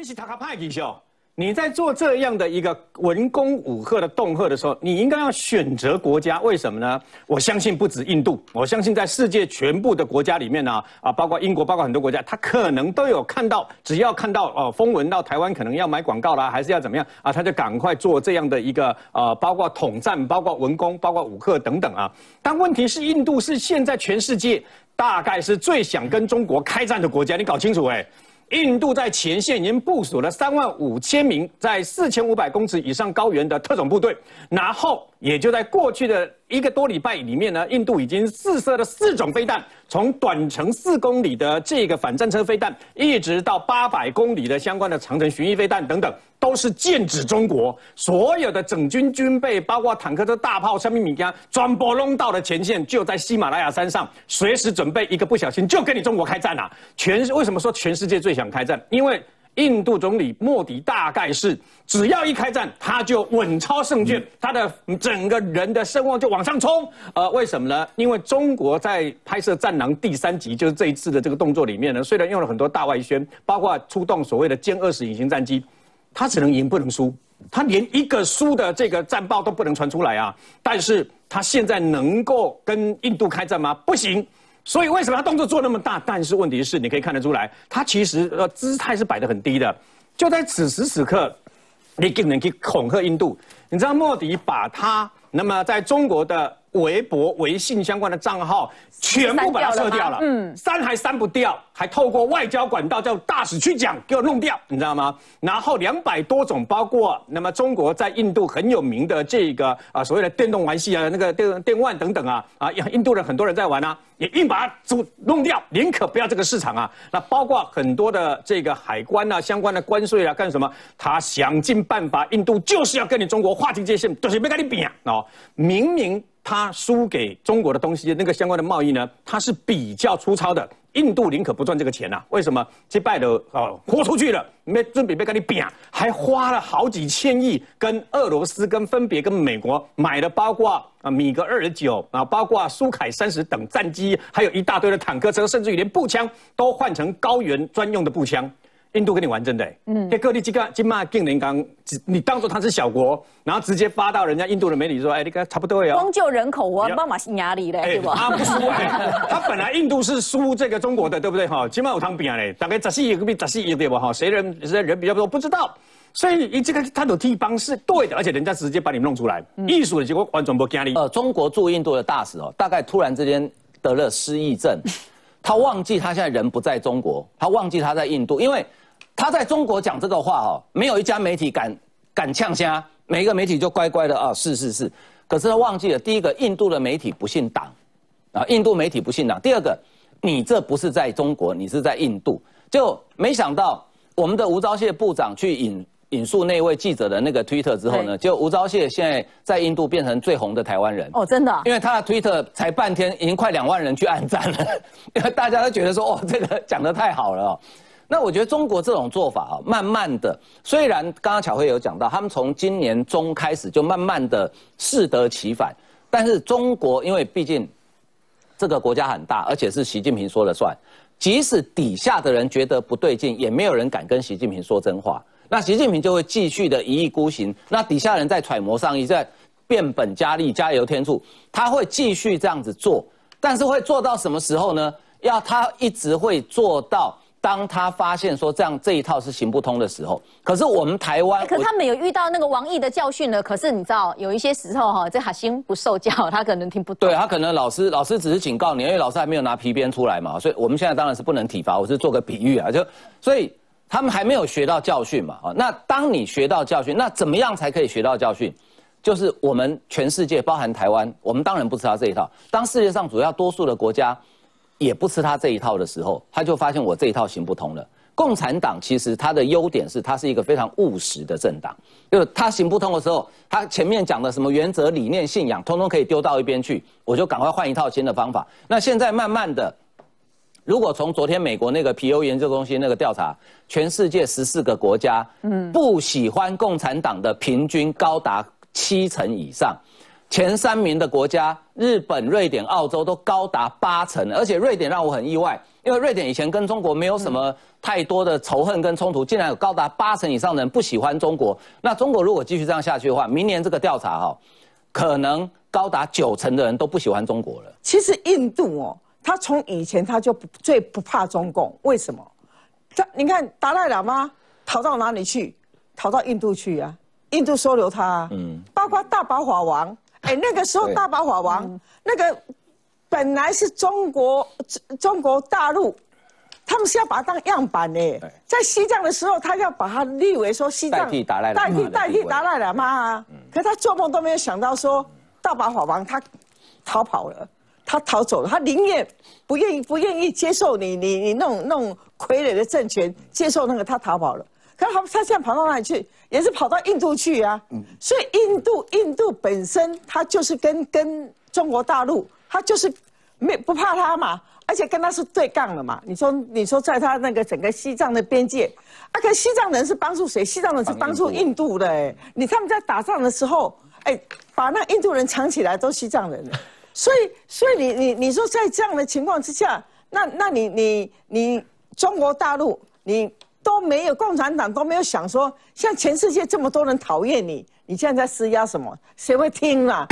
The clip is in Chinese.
你是塔卡派技秀。你在做这样的一个文攻武赫的恫吓的时候，你应该要选择国家，为什么呢？我相信不止印度，我相信在世界全部的国家里面呢，啊，包括英国，包括很多国家，他可能都有看到，只要看到哦，风闻到台湾可能要买广告啦，还是要怎么样啊，他就赶快做这样的一个呃，包括统战，包括文攻，包括武赫等等啊。但问题是，印度是现在全世界大概是最想跟中国开战的国家，你搞清楚哎。印度在前线已经部署了三万五千名在四千五百公尺以上高原的特种部队，然后也就在过去的一个多礼拜里面呢，印度已经试射了四种飞弹，从短程四公里的这个反战车飞弹，一直到八百公里的相关的长城巡弋飞弹等等。都是剑指中国，所有的整军军备，包括坦克车、大炮、生命、米加，转播弄到的前线就在喜马拉雅山上，随时准备一个不小心就跟你中国开战了。全为什么说全世界最想开战？因为印度总理莫迪大概是只要一开战，他就稳操胜券，他的整个人的声望就往上冲。呃，为什么呢？因为中国在拍摄《战狼》第三集，就是这一次的这个动作里面呢，虽然用了很多大外宣，包括出动所谓的歼二十隐形战机。他只能赢不能输，他连一个输的这个战报都不能传出来啊！但是他现在能够跟印度开战吗？不行。所以为什么他动作做那么大？但是问题是，你可以看得出来，他其实呃姿态是摆得很低的。就在此时此刻，你更能去恐吓印度。你知道莫迪把他那么在中国的微博、微信相关的账号全部把它撤掉了，嗯，删还删不掉。还透过外交管道叫大使去讲，给我弄掉，你知道吗？然后两百多种，包括那么中国在印度很有名的这个啊所谓的电动玩戏啊，那个电电玩等等啊啊，印度人很多人在玩啊，也硬把它做弄掉，宁可不要这个市场啊。那包括很多的这个海关啊，相关的关税啊，干什么？他想尽办法，印度就是要跟你中国划清界限，就是没跟你比啊。哦，明明他输给中国的东西，那个相关的贸易呢，它是比较粗糙的。印度宁可不赚这个钱呐？为什么？这败的哦豁出去了，没准备被跟你比啊，还花了好几千亿，跟俄罗斯跟分别跟美国买的，包括啊米格二十九啊，包括苏凯三十等战机，还有一大堆的坦克车，甚至于连步枪都换成高原专用的步枪。印度跟你玩真的，嗯，这各地几个金马金连刚，你当做他是小国，然后直接发到人家印度的媒体说，哎，你看差不多呀。光就人口，我妈妈是压力嘞，对吧？他不输，他本来印度是输这个中国的，对不对？哈，起码有汤比啊嘞，大概十四亿比十四亿对不？哈，谁人谁人比较多不知道，所以你这个他的地方是对的，而且人家直接把你弄出来，艺术的结果完全不压力。呃，中国驻印度的大使哦，大概突然之间得了失忆症，他忘记他现在人不在中国，他忘记他在印度，因为。他在中国讲这个话哈，没有一家媒体敢敢呛虾，每一个媒体就乖乖的啊，是是是。可是他忘记了，第一个，印度的媒体不信党，啊，印度媒体不信党。第二个，你这不是在中国，你是在印度。就没想到我们的吴钊燮部长去引引述那位记者的那个推特之后呢，就吴钊燮现在在印度变成最红的台湾人。哦，真的？因为他的推特才半天，已经快两万人去按赞了，因为大家都觉得说，哦，这个讲的太好了哦。那我觉得中国这种做法啊，慢慢的，虽然刚刚巧慧有讲到，他们从今年中开始就慢慢的适得其反，但是中国因为毕竟这个国家很大，而且是习近平说了算，即使底下的人觉得不对劲，也没有人敢跟习近平说真话，那习近平就会继续的一意孤行，那底下人在揣摩上意，在变本加厉，加油添醋，他会继续这样子做，但是会做到什么时候呢？要他一直会做到。当他发现说这样这一套是行不通的时候，可是我们台湾，可他们有遇到那个王毅的教训呢。可是你知道，有一些时候哈，这海星不受教，他可能听不懂。对他可能老师老师只是警告你，因为老师还没有拿皮鞭出来嘛，所以我们现在当然是不能体罚。我是做个比喻啊，就所以他们还没有学到教训嘛啊。那当你学到教训，那怎么样才可以学到教训？就是我们全世界，包含台湾，我们当然不吃他这一套。当世界上主要多数的国家。也不吃他这一套的时候，他就发现我这一套行不通了。共产党其实它的优点是，它是一个非常务实的政党。就是它行不通的时候，它前面讲的什么原则、理念、信仰，通通可以丢到一边去，我就赶快换一套新的方法。那现在慢慢的，如果从昨天美国那个皮尤研究中心那个调查，全世界十四个国家，嗯，不喜欢共产党的平均高达七成以上。前三名的国家，日本、瑞典、澳洲都高达八成，而且瑞典让我很意外，因为瑞典以前跟中国没有什么太多的仇恨跟冲突，竟然有高达八成以上的人不喜欢中国。那中国如果继续这样下去的话，明年这个调查哈，可能高达九成的人都不喜欢中国了。其实印度哦，他从以前他就不最不怕中共，为什么？他你看达赖喇嘛逃到哪里去？逃到印度去啊，印度收留他啊。嗯，包括大宝法王，哎，那个时候大宝法王那个本来是中国中国大陆，他们是要把它当样板的。在西藏的时候，他要把它立为说西藏代替达赖代替代替达赖喇嘛啊。可他做梦都没有想到说大宝法王他逃跑了。他逃走了，他宁愿不愿意不愿意接受你你你那种那种傀儡的政权，接受那个他逃跑了。可是他他现在跑到哪里去？也是跑到印度去啊。嗯所以印度印度本身他就是跟跟中国大陆，他就是没不怕他嘛，而且跟他是对杠了嘛。你说你说在他那个整个西藏的边界，啊，可西藏人是帮助谁？西藏人是帮助印度的。哎，你他们在打仗的时候，哎，把那印度人藏起来，都西藏人。所以，所以你你你说在这样的情况之下，那那你你你中国大陆你都没有共产党都没有想说，像全世界这么多人讨厌你，你现在在施压什么？谁会听啊？